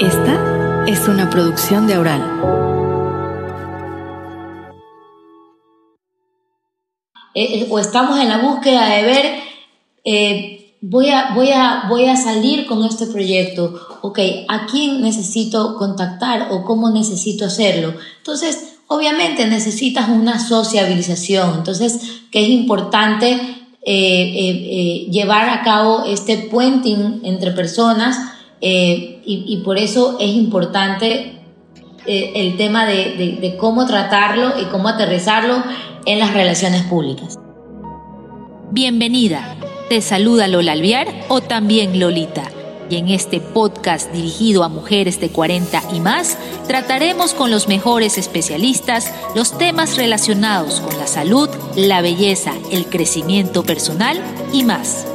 Esta es una producción de Aural. Eh, eh, o estamos en la búsqueda de ver, eh, voy, a, voy, a, voy a salir con este proyecto, ok, ¿a quién necesito contactar o cómo necesito hacerlo? Entonces, obviamente necesitas una sociabilización, entonces, que es importante llevar a cabo este puenting entre personas eh, y, por eso es importante eh, el tema de, cómo tratarlo y cómo aterrizarlo en las relaciones públicas. Bienvenida. Te saluda Lola Alviar o también Lolita. Y en este podcast dirigido a mujeres de 40 y más, trataremos con los mejores especialistas los temas relacionados con la salud, la belleza, el crecimiento personal y más.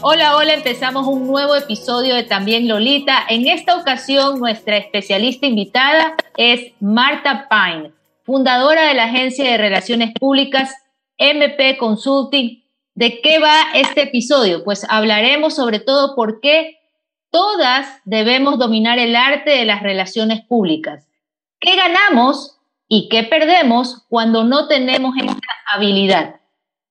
Hola, hola, empezamos un nuevo episodio de También Lolita. En esta ocasión, nuestra especialista invitada es Marta Pine, fundadora de la agencia de relaciones públicas MP Consulting. ¿De qué va este episodio? Pues hablaremos sobre todo por qué todas debemos dominar el arte de las relaciones públicas. ¿Qué ganamos y qué perdemos cuando no tenemos esta habilidad?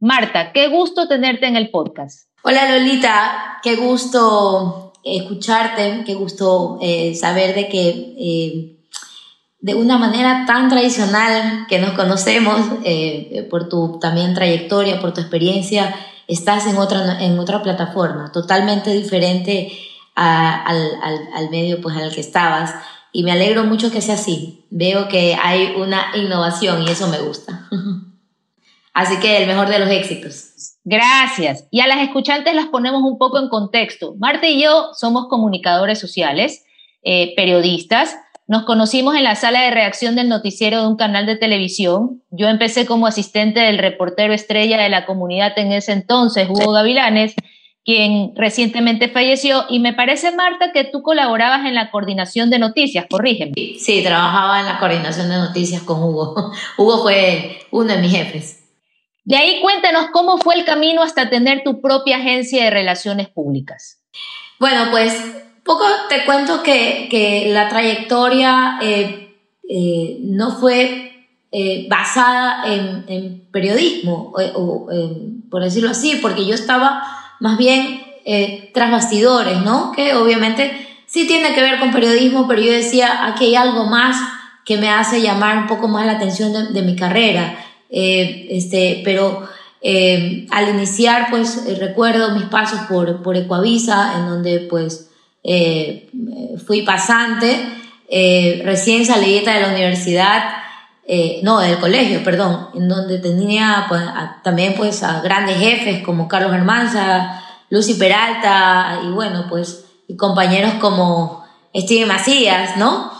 Marta, qué gusto tenerte en el podcast. Hola Lolita, qué gusto escucharte, qué gusto eh, saber de que eh, de una manera tan tradicional que nos conocemos, eh, por tu también trayectoria, por tu experiencia, estás en otra, en otra plataforma, totalmente diferente al, al medio pues, al que estabas. Y me alegro mucho que sea así. Veo que hay una innovación y eso me gusta. Así que el mejor de los éxitos. Gracias. Y a las escuchantes las ponemos un poco en contexto. Marta y yo somos comunicadores sociales, eh, periodistas. Nos conocimos en la sala de reacción del noticiero de un canal de televisión. Yo empecé como asistente del reportero estrella de la comunidad en ese entonces, Hugo Gavilanes, quien recientemente falleció. Y me parece, Marta, que tú colaborabas en la coordinación de noticias, corrígeme. Sí, trabajaba en la coordinación de noticias con Hugo. Hugo fue uno de mis jefes. De ahí cuéntanos cómo fue el camino hasta tener tu propia agencia de relaciones públicas. Bueno, pues poco te cuento que, la trayectoria eh, eh, no fue eh, basada en, periodismo, o, por decirlo así, porque yo estaba más bien tras bastidores, ¿no? Que obviamente sí tiene que ver con periodismo, pero yo decía, aquí hay algo más que me hace llamar un poco más la atención de mi carrera. Eh, este, pero eh, al iniciar, pues eh, recuerdo mis pasos por, por Ecuavisa, en donde pues fui pasante, recién salida de la universidad, no, del colegio, perdón, en donde tenía pues, también pues a grandes jefes como Carlos Hermanza, Lucy Peralta y bueno, pues y compañeros como Steven Macías, ¿no?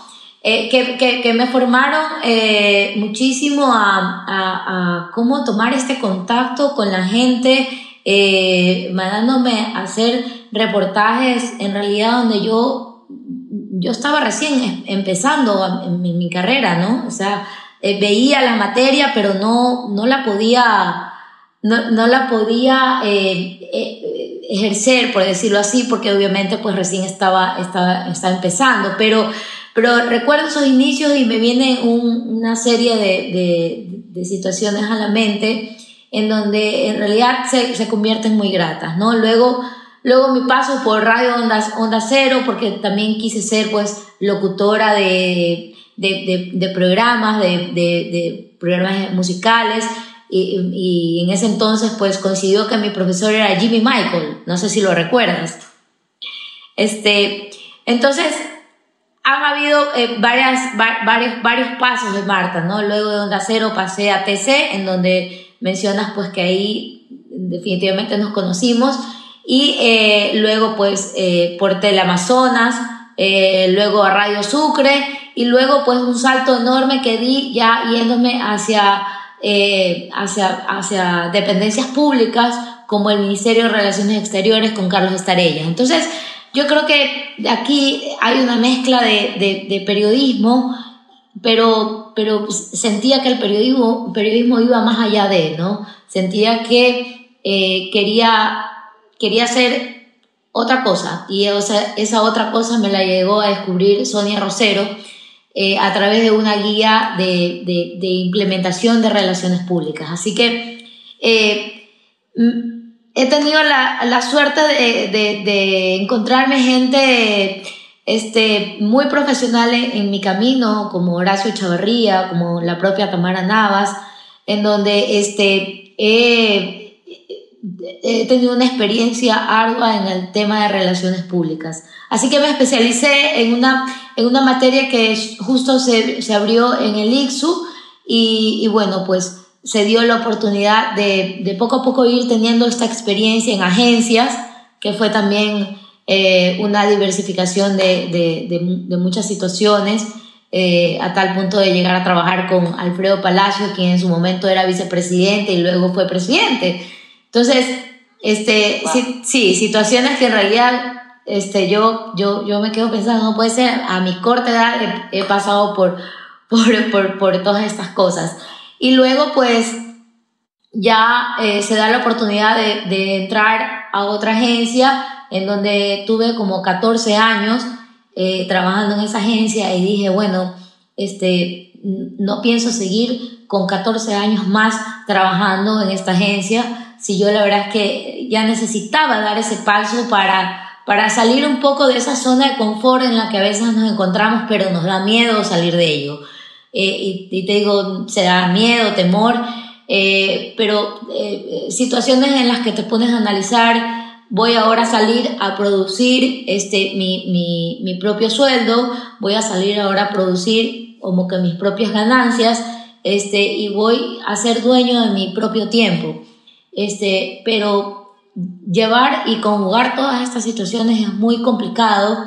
Eh, que, me formaron eh, muchísimo a, cómo tomar este contacto con la gente, eh, mandándome a hacer reportajes en realidad donde yo, yo estaba recién em, empezando en mi, carrera, ¿no? O sea, veía la materia, pero no, no la podía, no, la podía ejercer, por decirlo así, porque obviamente pues recién estaba, estaba, estaba empezando, pero pero recuerdo esos inicios y me viene una serie de, de, situaciones a la mente en donde en realidad se, se, convierten muy gratas, ¿no? Luego, luego mi paso por Radio Onda, Onda Cero, porque también quise ser pues locutora de, de programas, de, programas musicales, y, y, en ese entonces pues coincidió que mi profesor era Jimmy Michael, no sé si lo recuerdas. Este, entonces han habido eh, varias, varios, varios pasos de Marta, ¿no? Luego de Onda Cero pasé a TC, en donde mencionas pues que ahí definitivamente nos conocimos, y eh, luego pues eh, por Teleamazonas, luego a Radio Sucre, y luego pues un salto enorme que di ya yéndome hacia, hacia, hacia dependencias públicas como el Ministerio de Relaciones Exteriores con Carlos Estarella. Entonces, yo creo que aquí hay una mezcla de, periodismo, pero, pero sentía que el periodismo, periodismo iba más allá de, ¿no? Sentía que eh, quería, quería hacer otra cosa y esa otra cosa me la llegó a descubrir Sonia Rosero eh, a través de una guía de, de, implementación de relaciones públicas. Así que eh, he tenido la, la suerte de, de, encontrarme gente este, muy profesional en, mi camino, como Horacio Chavarría, como la propia Tamara Navas, en donde este, he, he tenido una experiencia ardua en el tema de relaciones públicas. Así que me especialicé en una, en una materia que justo se, se abrió en el ICSU y, y, bueno, pues se dio la oportunidad de, de poco a poco ir teniendo esta experiencia en agencias, que fue también eh, una diversificación de, de, de, muchas situaciones, eh, a tal punto de llegar a trabajar con Alfredo Palacio, quien en su momento era vicepresidente y luego fue presidente. Entonces, este, sí, sí, situaciones que en realidad este, yo, yo, yo me quedo pensando, no puede ser, a mi corta edad he, pasado por, por, por, por, todas estas cosas. Y luego, pues, ya eh, se da la oportunidad de, de entrar a otra agencia en donde tuve como 14 años eh, trabajando en esa agencia y dije, bueno, este, no pienso seguir con 14 años más trabajando en esta agencia, si yo la verdad es que ya necesitaba dar ese paso para, para salir un poco de esa zona de confort en la que a veces nos encontramos, pero nos da miedo salir de ello. Eh, y, te digo, se da miedo, temor, eh, pero situaciones en las que te pones a analizar voy ahora a salir a producir este, mi, mi, mi, propio sueldo, voy a salir ahora a producir como que mis propias ganancias, este, y voy a ser dueño de mi propio tiempo. Este, pero llevar y conjugar todas estas situaciones es muy complicado,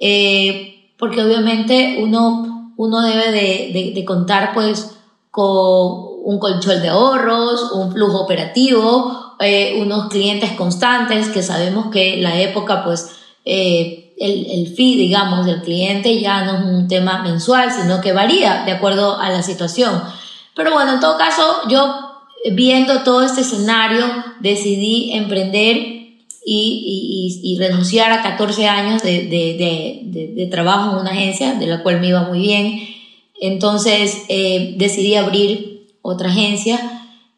eh, porque obviamente uno, uno debe de, de, contar pues con un colchón de ahorros, un flujo operativo, eh, unos clientes constantes que sabemos que la época, pues, eh, el, el fee, digamos, del cliente ya no es un tema mensual, sino que varía de acuerdo a la situación. Pero bueno, en todo caso, yo viendo todo este escenario, decidí emprender y, y, y, renunciar a 14 años de, de, de, de, trabajo en una agencia, de la cual me iba muy bien. Entonces eh, decidí abrir otra agencia,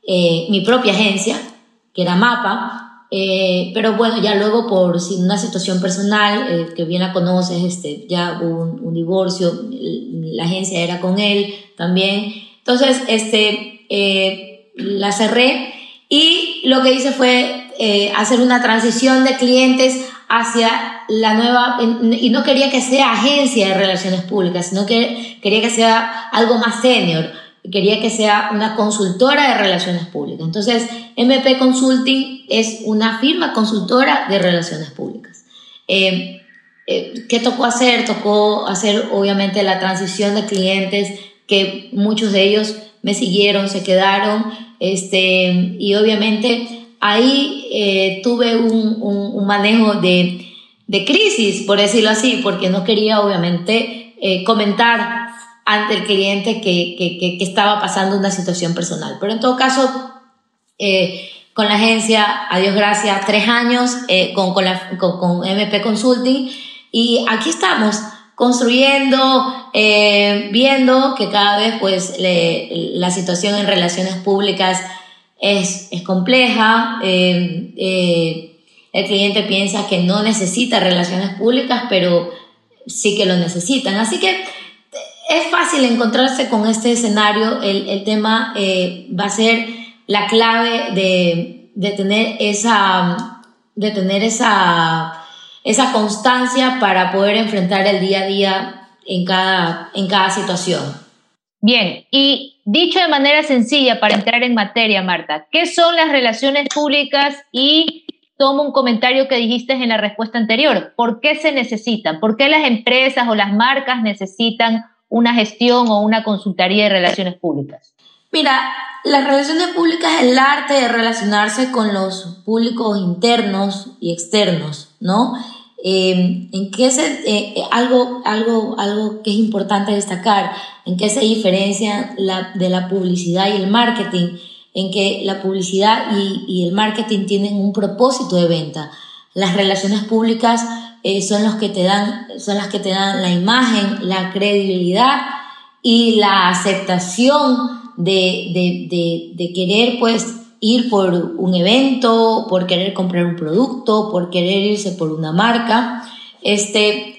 mi propia agencia, que era Mapa, eh, pero bueno, ya luego por una situación personal, eh, que bien la conoces, este, ya hubo un, divorcio, la agencia era con él también. Entonces, este, eh, la cerré y lo que hice fue hacer una transición de clientes hacia la nueva, y no quería que sea agencia de relaciones públicas, sino que quería que sea algo más senior quería que sea una consultora de relaciones públicas. Entonces, MP Consulting es una firma consultora de relaciones públicas. Eh, eh, ¿Qué tocó hacer? Tocó hacer, obviamente, la transición de clientes, que muchos de ellos me siguieron, se quedaron, este, y obviamente ahí eh, tuve un, un, manejo de, de, crisis, por decirlo así, porque no quería, obviamente, comentar ante el cliente que, que, que, estaba pasando una situación personal. Pero en todo caso, eh, con la agencia, a Dios gracias, tres años eh, con, con, con, MP Consulting y aquí estamos construyendo, eh, viendo que cada vez pues la situación en relaciones públicas es, es compleja. el cliente piensa que no necesita relaciones públicas, pero sí que lo necesitan. Así que es fácil encontrarse con este escenario. El, el tema eh, va a ser la clave de, de, tener esa, de tener esa, esa constancia para poder enfrentar el día a día en cada, en cada situación. Bien, y dicho de manera sencilla para entrar en materia, Marta, ¿qué son las relaciones públicas y tomo un comentario que dijiste en la respuesta anterior. ¿Por qué se necesitan? ¿Por qué las empresas o las marcas necesitan una gestión o una consultoría de relaciones públicas? Mira, las relaciones públicas es el arte de relacionarse con los públicos internos y externos, ¿no? Eh, en qué se, eh, eh, algo, algo, algo que es importante destacar, en qué se diferencia de la publicidad y el marketing, en que la publicidad y, el marketing tienen un propósito de venta. Las relaciones públicas eh, son, los que te dan, son las que te dan la imagen, la credibilidad y la aceptación de, de, de, querer pues ir por un evento, por querer comprar un producto, por querer irse por una marca. Este,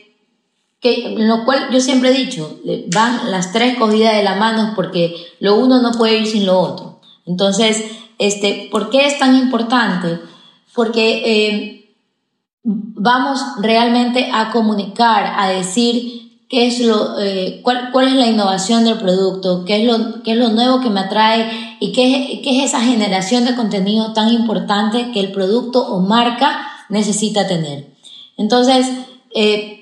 que, lo cual yo siempre he dicho, van las tres cogidas de la mano porque lo uno no puede ir sin lo otro. Entonces, este, ¿por qué es tan importante? Porque eh, vamos realmente a comunicar, a decir qué es lo, eh, cuál, cuál, es la innovación del producto, qué es lo, qué es lo nuevo que me atrae y qué, qué es esa generación de contenido tan importante que el producto o marca necesita tener. Entonces, eh,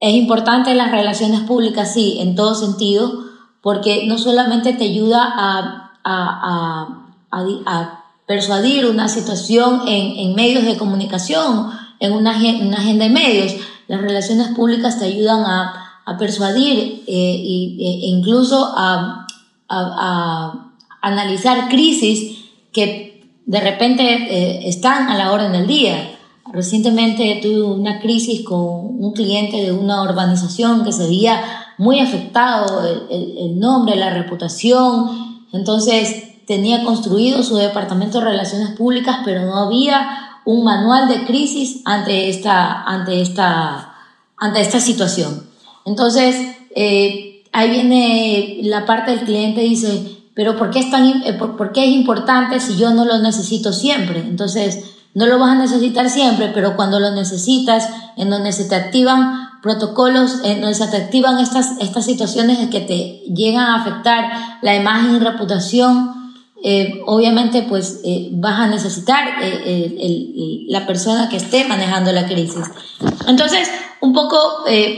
es importante las relaciones públicas, sí, en todo sentido, porque no solamente te ayuda a, a, a, a persuadir una situación en, en, medios de comunicación, en una, una agenda de medios, las relaciones públicas te ayudan a, persuadir eh, e incluso a, analizar crisis que de repente eh, están a la orden del día. Recientemente tuve una crisis con un cliente de una urbanización que se veía muy afectado el, el nombre, la reputación. Entonces tenía construido su departamento de relaciones públicas, pero no había un manual de crisis ante esta, ante esta, ante esta situación. Entonces, eh, ahí viene la parte del cliente dice, pero ¿por qué, es tan, eh, por, qué es importante si yo no lo necesito siempre? Entonces, no lo vas a necesitar siempre, pero cuando lo necesitas, en donde se te activan protocolos, en donde se te activan estas, estas situaciones que te llegan a afectar la imagen y reputación, eh, obviamente pues eh, vas a necesitar eh, la persona que esté manejando la crisis. Entonces, un poco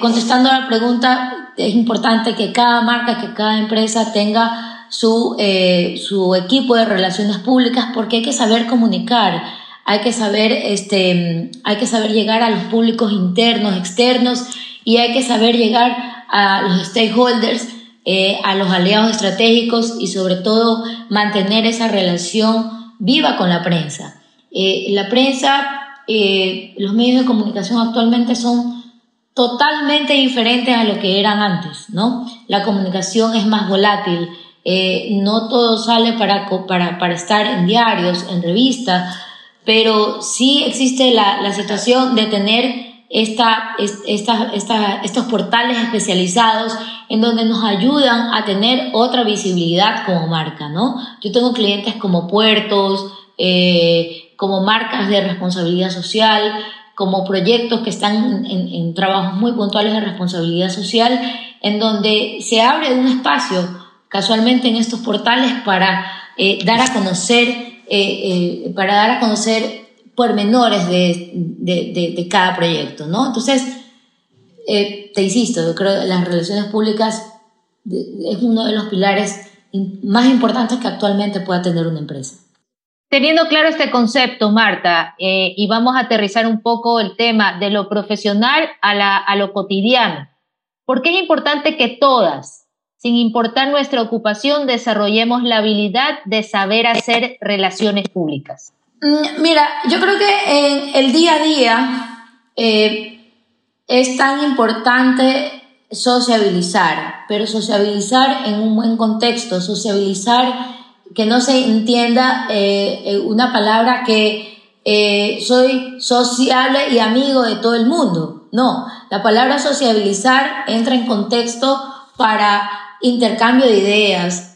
contestando a la pregunta, es importante que cada marca, que cada empresa tenga su, su equipo de relaciones públicas porque hay que saber comunicar, hay que saber, este, hay que saber llegar a los públicos internos, externos y hay que saber llegar a los stakeholders eh, a los aliados estratégicos y sobre todo mantener esa relación viva con la prensa. Eh, la prensa, eh, los medios de comunicación actualmente son totalmente diferentes a lo que eran antes, ¿no? La comunicación es más volátil, no todo sale para, para, para, estar en diarios, en revistas, pero sí existe la, la situación de tener esta, esta, esta, estos portales especializados en donde nos ayudan a tener otra visibilidad como marca, ¿no? Yo tengo clientes como puertos, eh, como marcas de responsabilidad social, como proyectos que están en, trabajos muy puntuales de responsabilidad social, en donde se abre un espacio casualmente en estos portales para eh, dar a conocer, eh, para dar a conocer pormenores de, de, de, cada proyecto, ¿no? Entonces, eh, te insisto, yo creo que las relaciones públicas es uno de los pilares más importantes que actualmente pueda tener una empresa. Teniendo claro este concepto, Marta, eh, y vamos a aterrizar un poco el tema de lo profesional a, la, a lo cotidiano, ¿por qué es importante que todas, sin importar nuestra ocupación, desarrollemos la habilidad de saber hacer relaciones públicas? Mm, mira, yo creo que en el día a día eh, es tan importante sociabilizar, pero sociabilizar en un buen contexto, sociabilizar que no se entienda eh, eh, una palabra que soy sociable y amigo de todo el mundo. No, la palabra sociabilizar entra en contexto para intercambio de ideas,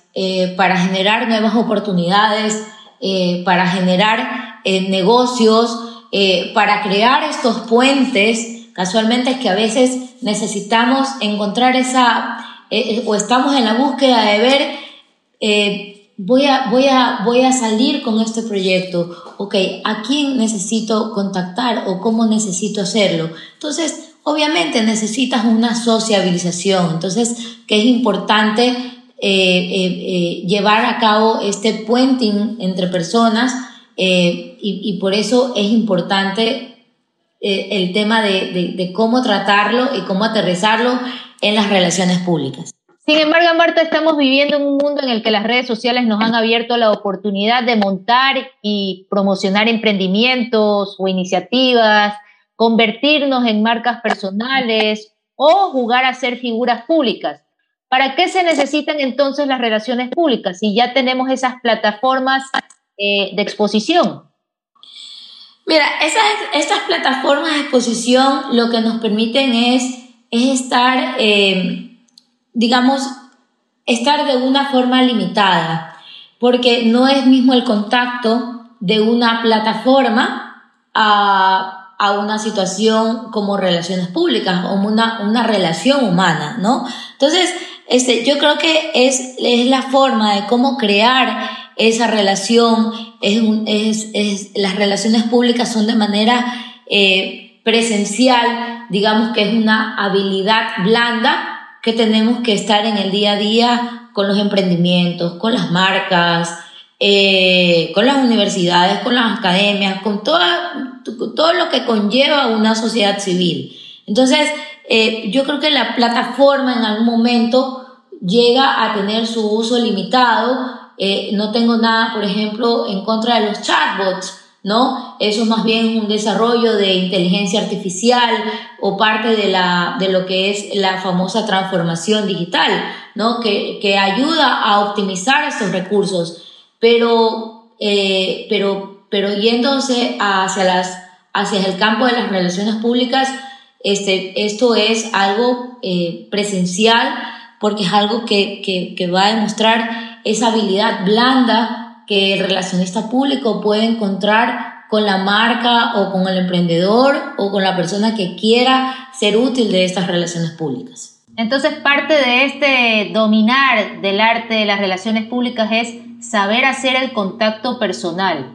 para generar nuevas oportunidades, eh, para generar eh, negocios, eh, para crear estos puentes, casualmente es que a veces necesitamos encontrar esa, o estamos en la búsqueda de ver, voy, a, voy, a, voy a salir con este proyecto, ok, ¿a quién necesito contactar o cómo necesito hacerlo? Entonces, obviamente necesitas una sociabilización, entonces, que es importante eh, eh, eh, llevar a cabo este puenting entre personas y, por eso es importante el tema de, cómo tratarlo y cómo aterrizarlo en las relaciones públicas. Sin embargo, Marta, estamos viviendo en un mundo en el que las redes sociales nos han abierto la oportunidad de montar y promocionar emprendimientos o iniciativas, convertirnos en marcas personales o jugar a ser figuras públicas. ¿Para qué se necesitan entonces las relaciones públicas si ya tenemos esas plataformas eh, de exposición? Mira, esas, plataformas de exposición lo que nos permiten es, es estar, eh, digamos, estar de una forma limitada, porque no es mismo el contacto de una plataforma a, a una situación como relaciones públicas, o una, una relación humana, ¿no? Entonces, este, yo creo que es, es la forma de cómo crear esa relación, es, es, es las relaciones públicas son de manera eh, presencial, digamos que es una habilidad blanda que tenemos que estar en el día a día con los emprendimientos, con las marcas, eh, con las universidades, con las academias, con toda, todo lo que conlleva una sociedad civil. Entonces, eh, yo creo que la plataforma en algún momento llega a tener su uso limitado. Eh, no tengo nada, por ejemplo, en contra de los chatbots, ¿no? Eso es más bien un desarrollo de inteligencia artificial o parte de, la, de lo que es la famosa transformación digital, ¿no? Que, que ayuda a optimizar estos recursos, pero, eh, pero, pero yéndose hacia, hacia el campo de las relaciones públicas, este, esto es algo eh, presencial porque es algo que, va a demostrar esa habilidad blanda que el relacionista público puede encontrar con la marca o con el emprendedor o con la persona que quiera ser útil de estas relaciones públicas. Entonces, parte de este dominar del arte de las relaciones públicas es saber hacer el contacto personal,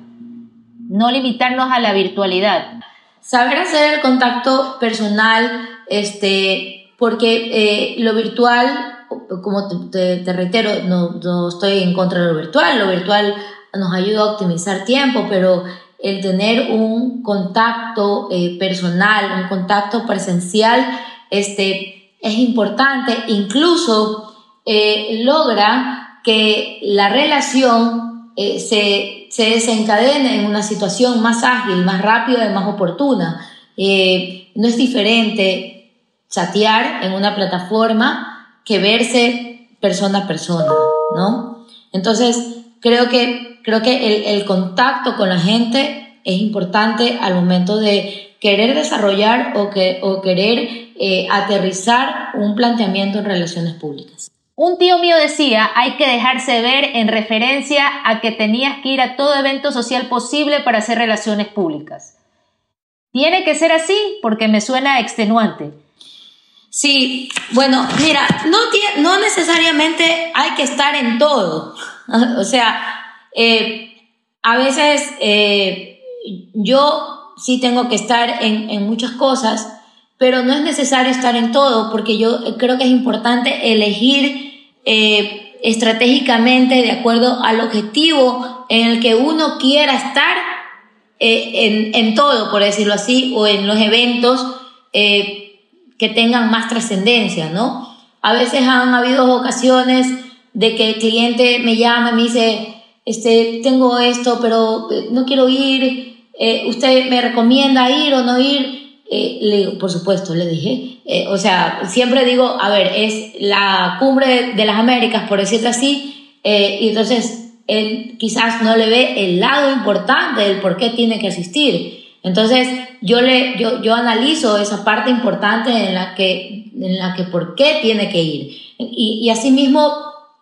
no limitarnos a la virtualidad. Saber hacer el contacto personal, este, porque eh, lo virtual como te, reitero, no, estoy en contra de lo virtual, lo virtual nos ayuda a optimizar tiempo, pero el tener un contacto eh, personal, un contacto presencial, este, es importante, incluso eh, logra que la relación eh, se, se, desencadene en una situación más ágil, más rápida y más oportuna. no es diferente chatear en una plataforma que verse persona a persona, ¿no? Entonces, creo que, creo que el, contacto con la gente es importante al momento de querer desarrollar o, que, o querer eh, aterrizar un planteamiento en relaciones públicas. Un tío mío decía, hay que dejarse ver en referencia a que tenías que ir a todo evento social posible para hacer relaciones públicas. Tiene que ser así porque me suena extenuante. Sí, bueno, mira, no, no necesariamente hay que estar en todo. o sea, eh, a veces eh, yo sí tengo que estar en, muchas cosas, pero no es necesario estar en todo, porque yo creo que es importante elegir eh, estratégicamente de acuerdo al objetivo en el que uno quiera estar en, en, todo, por decirlo así, o en los eventos que tengan más trascendencia, ¿no? A veces han habido ocasiones de que el cliente me llama y me dice, este, tengo esto, pero eh, no quiero ir, eh, ¿usted me recomienda ir o no ir? Eh, le por supuesto, le dije. o sea, siempre digo, a ver, es la cumbre de las Américas, por decirlo así, y entonces él quizás no le ve el lado importante del por qué tiene que asistir. Entonces, yo, le, yo, yo analizo esa parte importante en la que, en la que por qué tiene que ir. Y, y asimismo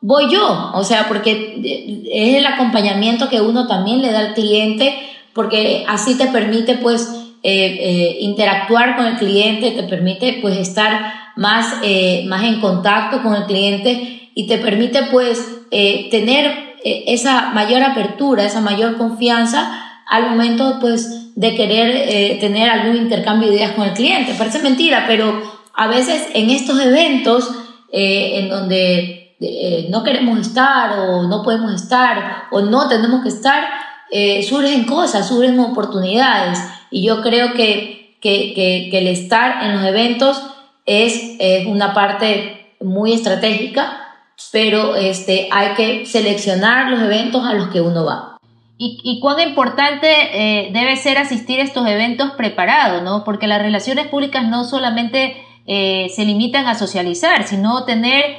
voy yo, o sea, porque es el acompañamiento que uno también le da al cliente, porque así te permite pues eh, eh, interactuar con el cliente, te permite pues estar más, eh, más en contacto con el cliente y te permite pues tener esa mayor apertura, esa mayor confianza al momento pues de querer tener algún intercambio de ideas con el cliente. Parece mentira, pero a veces en estos eventos en donde no queremos estar o no podemos estar o no tenemos que estar, surgen cosas, surgen oportunidades y yo creo que, que, que, el estar en los eventos es, es una parte muy estratégica pero este, hay que seleccionar los eventos a los que uno va. ¿Y, cuán importante eh, debe ser asistir a estos eventos preparados, ¿no? Porque las relaciones públicas no solamente eh, se limitan a socializar, sino tener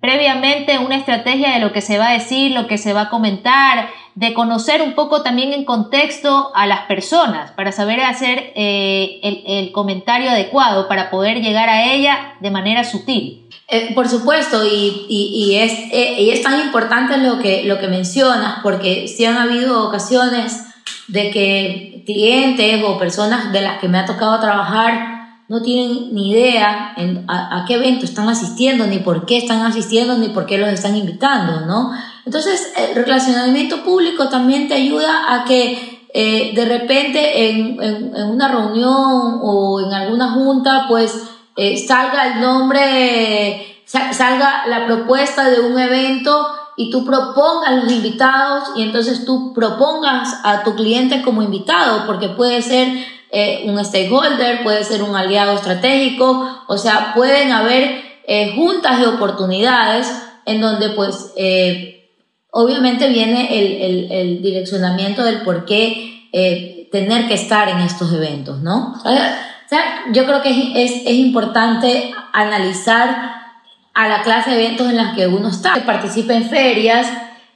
previamente una estrategia de lo que se va a decir, lo que se va a comentar, de conocer un poco también en contexto a las personas para saber hacer eh, el, comentario adecuado para poder llegar a ella de manera sutil. Eh, por supuesto, y, es, eh, y es tan importante lo que, lo que mencionas, porque si han habido ocasiones de que clientes o personas de las que me ha tocado trabajar no tienen ni idea a, qué evento están asistiendo, ni por qué están asistiendo, ni por qué los están invitando, ¿no? Entonces, el relacionamiento público también te ayuda a que eh, de repente en, en, una reunión o en alguna junta, pues eh, salga el nombre, salga la propuesta de un evento y tú propongas los invitados y entonces tú propongas a tu cliente como invitado, porque puede ser eh, un stakeholder, puede ser un aliado estratégico, o sea, pueden haber eh, juntas de oportunidades en donde pues eh, obviamente viene el, el, direccionamiento del por qué tener que estar en estos eventos, ¿no? O sea, yo creo que es, es, importante analizar a la clase de eventos en las que uno está. Participa en ferias,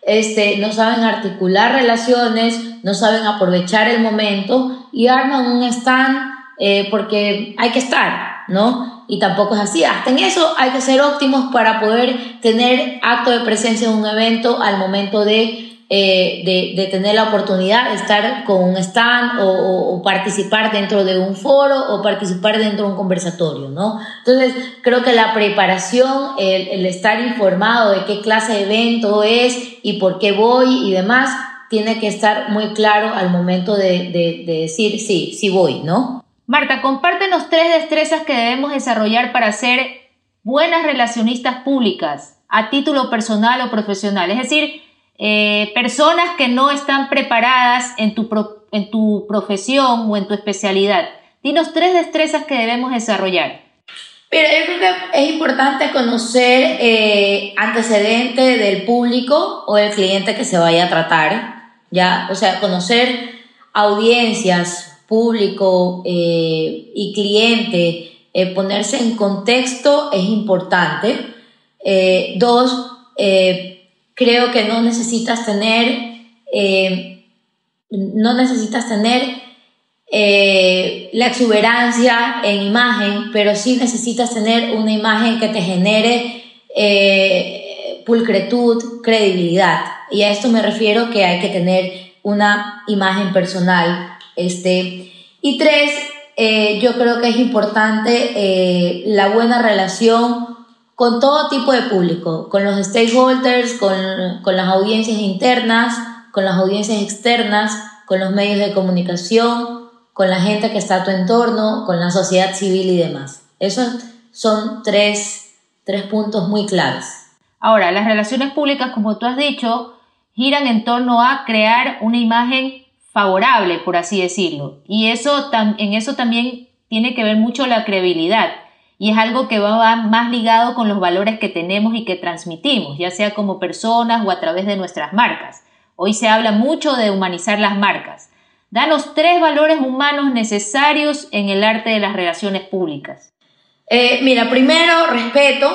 este, no saben articular relaciones, no saben aprovechar el momento y arman un stand eh, porque hay que estar, ¿no? Y tampoco es así. Hasta en eso hay que ser óptimos para poder tener acto de presencia en un evento al momento de eh, de, tener la oportunidad de estar con un stand o, participar dentro de un foro o participar dentro de un conversatorio, ¿no? Entonces, creo que la preparación, el, el estar informado de qué clase de evento es y por qué voy y demás, tiene que estar muy claro al momento de, de, de decir sí, sí voy, ¿no? Marta, compártenos tres destrezas que debemos desarrollar para ser buenas relacionistas públicas a título personal o profesional. Es decir, eh, personas que no están preparadas en tu, en tu profesión o en tu especialidad. Dinos tres destrezas que debemos desarrollar. Pero yo creo que es importante conocer eh, antecedentes del público o del cliente que se vaya a tratar, ya, o sea, conocer audiencias, público eh, y cliente, eh, ponerse en contexto es importante. dos, creo que no necesitas tener, eh, no necesitas tener eh, la exuberancia en imagen, pero sí necesitas tener una imagen que te genere eh, pulcritud, credibilidad. Y a esto me refiero que hay que tener una imagen personal. Este. Y tres, yo creo que es importante la buena relación con todo tipo de público, con los stakeholders, con, con las audiencias internas, con las audiencias externas, con los medios de comunicación, con la gente que está a tu entorno, con la sociedad civil y demás. Esos son tres, tres puntos muy claves. Ahora, las relaciones públicas, como tú has dicho, giran en torno a crear una imagen favorable, por así decirlo. Y eso, en eso también tiene que ver mucho la credibilidad y es algo que va más ligado con los valores que tenemos y que transmitimos, ya sea como personas o a través de nuestras marcas. Hoy se habla mucho de humanizar las marcas. Danos tres valores humanos necesarios en el arte de las relaciones públicas. Eh, mira, primero, respeto.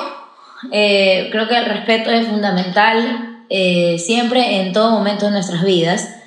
Eh, creo que el respeto es fundamental eh, siempre en todo momento de nuestras vidas.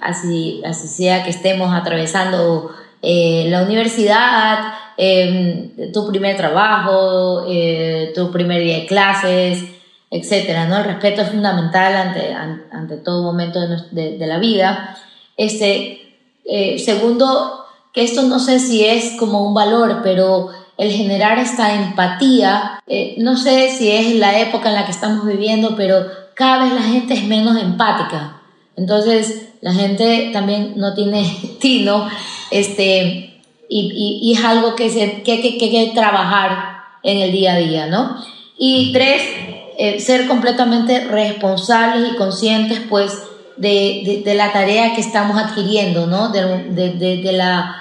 Así, así sea que estemos atravesando la universidad, Em, tu primer trabajo, eh, tu primer día de clases, etcétera, ¿no? El respeto es fundamental ante, ante todo momento de, de, la vida. Este, eh, segundo, que esto no sé si es como un valor, pero el generar esta empatía, eh, no sé si es la época en la que estamos viviendo, pero cada vez la gente es menos empática. Entonces, la gente también no tiene tino, este, y, es algo que, se, que, que, que, que trabajar en el día a día, ¿no? Y tres, eh, ser completamente responsables y conscientes, pues, de, de, la tarea que estamos adquiriendo, ¿no? De, de, la,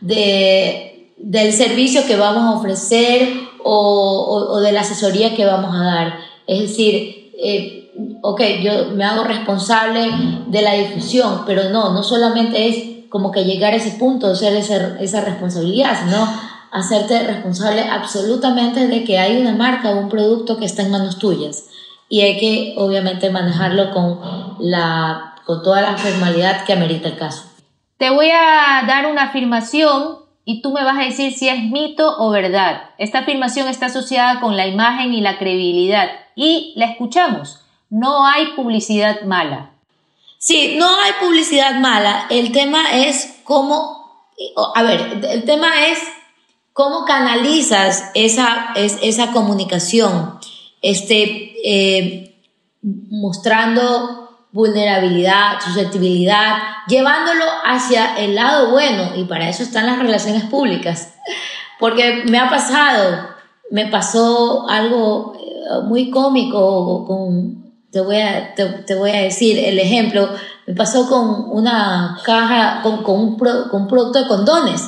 de, del servicio que vamos a ofrecer o, o, de la asesoría que vamos a dar. Es decir, eh, ok, yo me hago responsable de la difusión, pero no, no solamente es como que llegar a ese punto, ser esa, esa responsabilidad, sino hacerte responsable absolutamente de que hay una marca o un producto que está en manos tuyas. Y hay que, obviamente, manejarlo con, la, con toda la formalidad que amerita el caso. Te voy a dar una afirmación y tú me vas a decir si es mito o verdad. Esta afirmación está asociada con la imagen y la credibilidad. Y la escuchamos. No hay publicidad mala. Sí, no hay publicidad mala. El tema es cómo, a ver, el tema es cómo canalizas esa, esa comunicación, este, eh, mostrando vulnerabilidad, susceptibilidad, llevándolo hacia el lado bueno, y para eso están las relaciones públicas. Porque me ha pasado, me pasó algo eh, muy cómico con, te voy a, te, voy a decir el ejemplo, me pasó con una caja, con, con, un, con un producto de condones.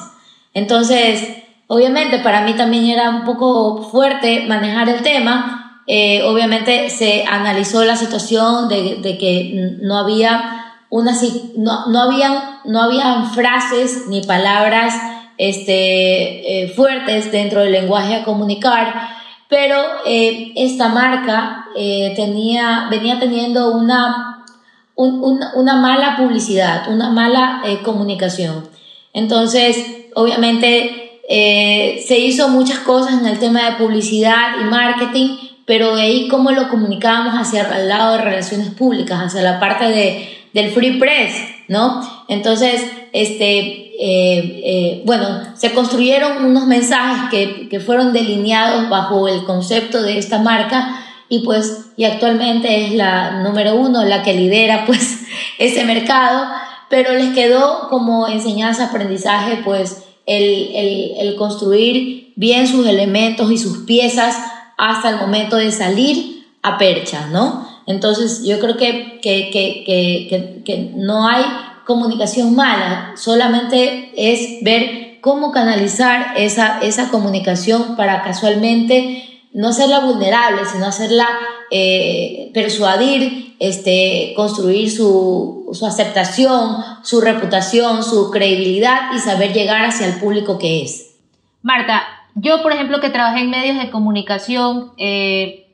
Entonces, obviamente para mí también era un poco fuerte manejar el tema. Eh, obviamente se analizó la situación de, de que no había una, no, no, habían, no habían frases ni palabras este, eh, fuertes dentro del lenguaje a comunicar pero eh, esta marca eh, tenía, venía teniendo una, una mala publicidad, una mala eh, comunicación. Entonces, obviamente, se hizo muchas cosas en el tema de publicidad y marketing, pero ahí cómo lo comunicábamos hacia el lado de relaciones públicas, hacia la parte de, del free press, ¿no? Entonces, este, eh, eh, bueno, se construyeron unos mensajes que, que, fueron delineados bajo el concepto de esta marca y pues y actualmente es la número uno, la que lidera pues ese mercado, pero les quedó como enseñanza, aprendizaje pues el, el, el construir bien sus elementos y sus piezas hasta el momento de salir a percha, ¿no? Entonces yo creo que, que, que, que no hay comunicación mala, solamente es ver cómo canalizar esa, esa comunicación para casualmente no hacerla vulnerable, sino hacerla eh, persuadir, este, construir su, su, aceptación, su reputación, su credibilidad y saber llegar hacia el público que es. Marta, yo por ejemplo que trabajé en medios de comunicación, eh,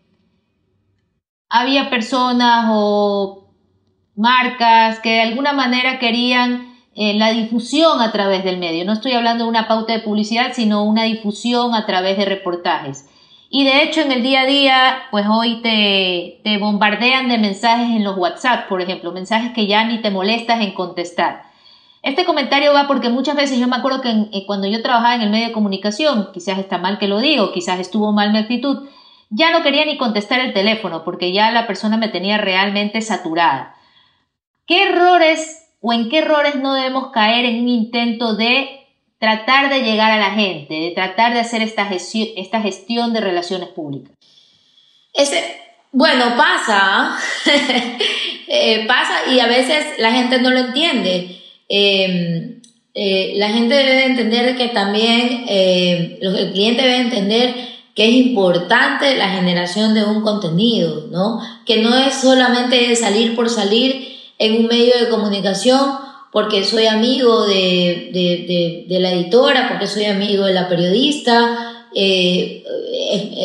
había personas o marcas que de alguna manera querían eh, la difusión a través del medio. No estoy hablando de una pauta de publicidad, sino una difusión a través de reportajes. Y de hecho en el día a día, pues hoy te, te bombardean de mensajes en los WhatsApp, por ejemplo, mensajes que ya ni te molestas en contestar. Este comentario va porque muchas veces yo me acuerdo que eh, cuando yo trabajaba en el medio de comunicación, quizás está mal que lo digo, quizás estuvo mal mi actitud, ya no quería ni contestar el teléfono porque ya la persona me tenía realmente saturada. ¿Qué errores o en qué errores no debemos caer en un intento de tratar de llegar a la gente, de tratar de hacer esta gestión, de relaciones públicas? Ese, bueno, pasa, eh, pasa y a veces la gente no lo entiende. Em, eh, la gente debe entender que también eh, el cliente debe entender que es importante la generación de un contenido, ¿no? Que no es solamente salir por salir en un medio de comunicación porque soy amigo de, la editora, porque soy amigo de la periodista. Eh,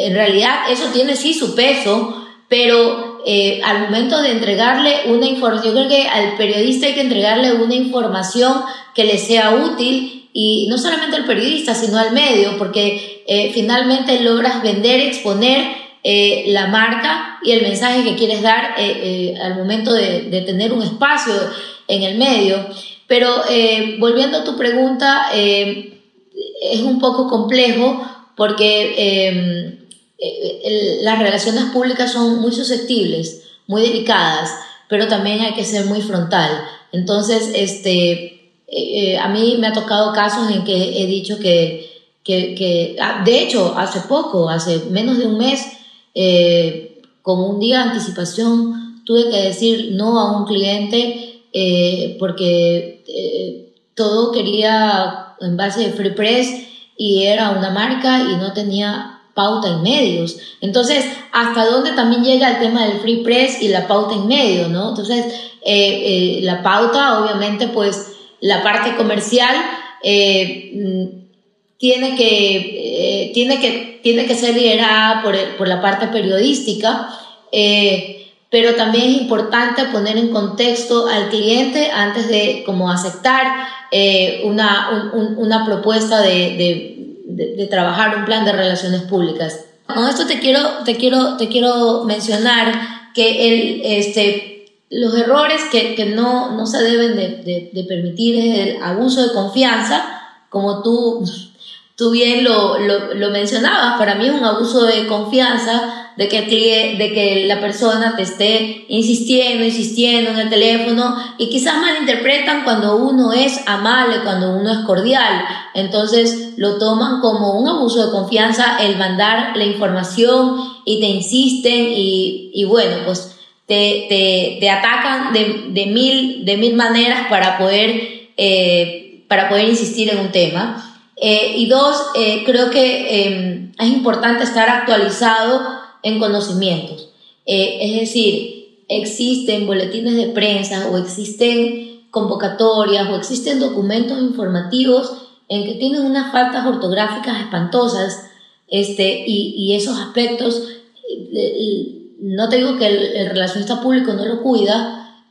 en realidad eso tiene sí su peso, pero eh, al momento de entregarle una información, yo creo que al periodista hay que entregarle una información que le sea útil y no solamente al periodista, sino al medio, porque eh, finalmente logras vender, exponer eh, la marca y el mensaje que quieres dar eh, al momento de, tener un espacio en el medio. Pero volviendo a tu pregunta, es un poco complejo porque las relaciones públicas son muy susceptibles, muy delicadas, pero también hay que ser muy frontal. Entonces, este, a mí me ha tocado casos en que he dicho que, que, ah, de hecho, hace poco, hace menos de un mes, eh, con un día de anticipación tuve que decir no a un cliente eh, porque eh, todo quería en base de free press y era una marca y no tenía pauta en medios. Entonces, hasta dónde también llega el tema del free press y la pauta en medio, ¿no? Entonces, eh, eh, la pauta, obviamente, pues la parte comercial eh, mm, tiene, que, tiene, que, tiene que ser liderada por, por la parte periodística, pero también es importante poner en contexto al cliente antes de como aceptar una, una propuesta de de, trabajar un plan de relaciones públicas. Con esto te quiero, te quiero, te quiero mencionar que el, este, los errores que, que no, no, se deben de, de, permitir es el abuso de confianza, como tú, tú bien lo, lo, lo mencionabas, para mí es un abuso de confianza de que, de que la persona te esté insistiendo, insistiendo en el teléfono y quizás malinterpretan cuando uno es amable, cuando uno es cordial. Entonces lo toman como un abuso de confianza el mandar la información y te insisten y, y bueno, pues te, te, te atacan de, de, mil, de mil maneras para poder, eh, para poder insistir en un tema. Eh, y dos, eh, creo que em, es importante estar actualizado en conocimientos. Eh, es decir, existen boletines de prensa o existen convocatorias o existen documentos informativos en que tienen unas faltas ortográficas espantosas este, y, esos aspectos, no te digo que el, relacionista público no lo cuida,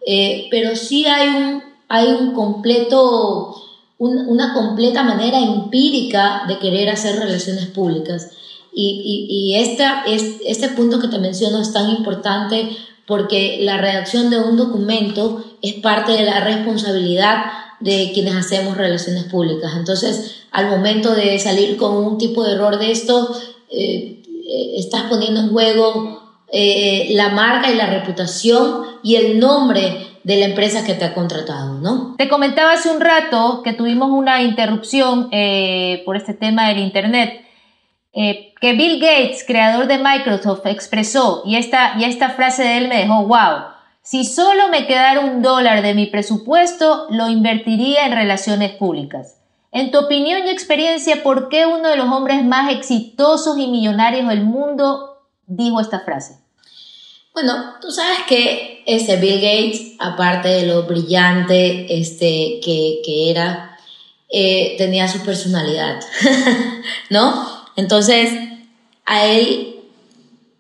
pero sí hay un, hay un completo, una completa manera empírica de querer hacer relaciones públicas. Y, y, este, este punto que te menciono es tan importante porque la redacción de un documento es parte de la responsabilidad de quienes hacemos relaciones públicas. Entonces, al momento de salir con un tipo de error de esto, eh, eh, estás poniendo en juego eh, la marca y la reputación y el nombre de la empresa que te ha contratado, ¿no? Te comentaba hace un rato que tuvimos una interrupción por este tema del Internet. Eh, que Bill Gates, creador de Microsoft, expresó, y esta, y esta frase de él me dejó, wow, si solo me quedara un dólar de mi presupuesto, lo invertiría en relaciones públicas. En tu opinión y experiencia, ¿por qué uno de los hombres más exitosos y millonarios del mundo dijo esta frase? Bueno, tú sabes que ese Bill Gates, aparte de lo brillante este, que, que era, eh, tenía su personalidad, ¿no? Entonces, a él,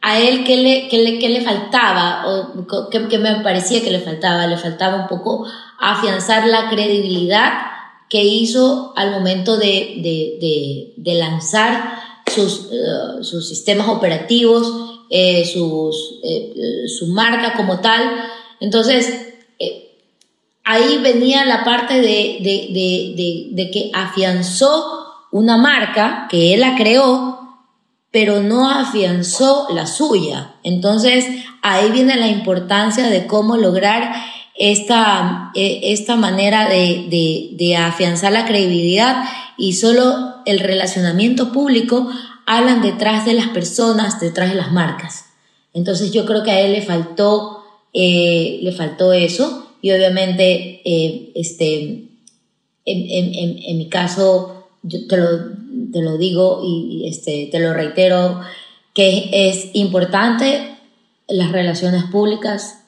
a él ¿qué, le, le, le faltaba? ¿O qué, me parecía que le faltaba? Le faltaba un poco afianzar la credibilidad que hizo al momento de, de, de, lanzar sus, eh, sus, sistemas operativos, eh, eh, su marca como tal. Entonces, ahí venía la parte de, de, que afianzó una marca que él la creó, pero no afianzó la suya. Entonces, ahí viene la importancia de cómo lograr esta, esta manera de, de, afianzar la credibilidad y solo el relacionamiento público hablan detrás de las personas, detrás de las marcas. Entonces yo creo que a él le faltó, eh, le faltó eso y obviamente eh, este, en, mi caso yo te lo, te lo digo y, este, te lo reitero, que es importante las relaciones públicas,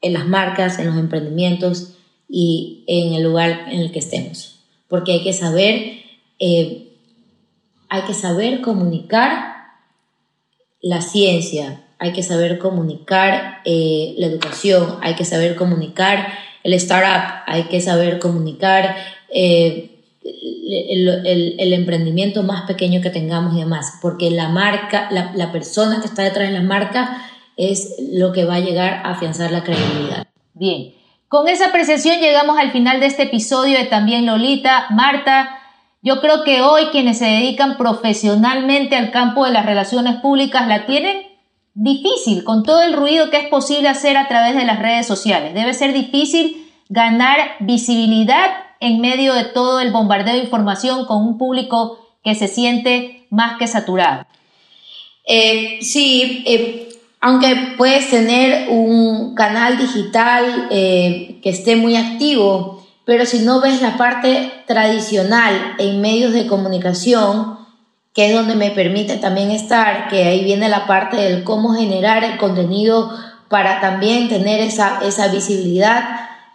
en las marcas, en los emprendimientos y en el lugar en el que estemos. Porque hay que saber, eh, hay que saber comunicar la ciencia, hay que saber comunicar eh, la educación, hay que saber comunicar el startup, hay que saber comunicar eh, el, emprendimiento más pequeño que tengamos y demás, porque la marca, la, persona que está detrás de la marca es lo que va a llegar a afianzar la credibilidad. Bien, con esa apreciación llegamos al final de este episodio de También Lolita. Marta, yo creo que hoy quienes se dedican profesionalmente al campo de las relaciones públicas la tienen difícil con todo el ruido que es posible hacer a través de las redes sociales. Debe ser difícil ganar visibilidad en medio de todo el bombardeo de información con un público que se siente más que saturado. Eh, sí, eh, aunque puedes tener un canal digital eh, que esté muy activo, pero si no ves la parte tradicional en medios de comunicación, que es donde me permite también estar, que ahí viene la parte del cómo generar el contenido para también tener esa, esa visibilidad.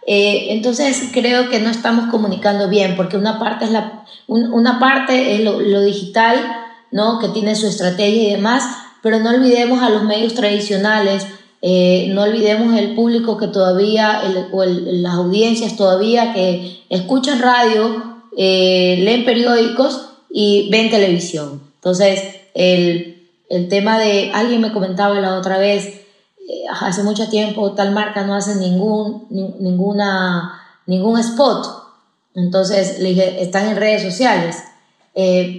Eh, entonces creo que no estamos comunicando bien, porque una parte es, la, una parte es lo, lo, digital, ¿no? que tiene su estrategia y demás, pero no olvidemos a los medios tradicionales, eh, no olvidemos el público que todavía, o las audiencias todavía que escuchan radio, eh, leen periódicos y ven televisión. Entonces, el, el, tema de, alguien me comentaba la otra vez, eh, hace mucho tiempo tal marca no hace ningún, ninguna, ningún spot. Entonces, le dije, están en redes sociales,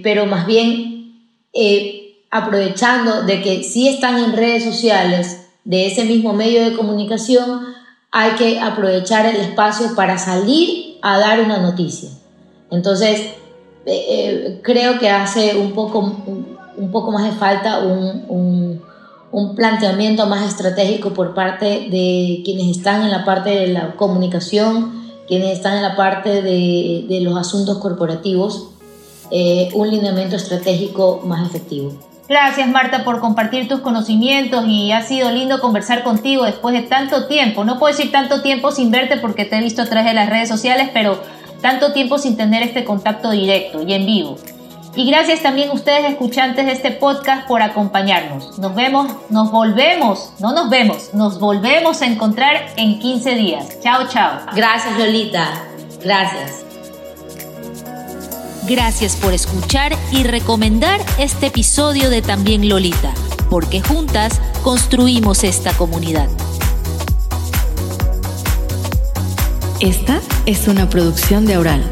pero más bien aprovechando de que sí están en redes sociales de ese mismo medio de comunicación, hay que aprovechar el espacio para salir a dar una noticia. Entonces, eh, eh, creo que hace un poco, un, poco más de falta un, un, planteamiento más estratégico por parte de quienes están en la parte de la comunicación, quienes están en la parte de, de los asuntos corporativos, eh, un lineamiento estratégico más efectivo. Gracias Marta por compartir tus conocimientos y ha sido lindo conversar contigo después de tanto tiempo. No puedo decir tanto tiempo sin verte porque te he visto a través de las redes sociales, pero tanto tiempo sin tener este contacto directo y en vivo. Y gracias también a ustedes escuchantes de este podcast por acompañarnos. Nos vemos, nos volvemos, no nos vemos, nos volvemos a encontrar en 15 días. Chao, chao. Gracias Lolita. Gracias. Gracias por escuchar y recomendar este episodio de También Lolita, porque juntas construimos esta comunidad. Esta es una producción de Aural.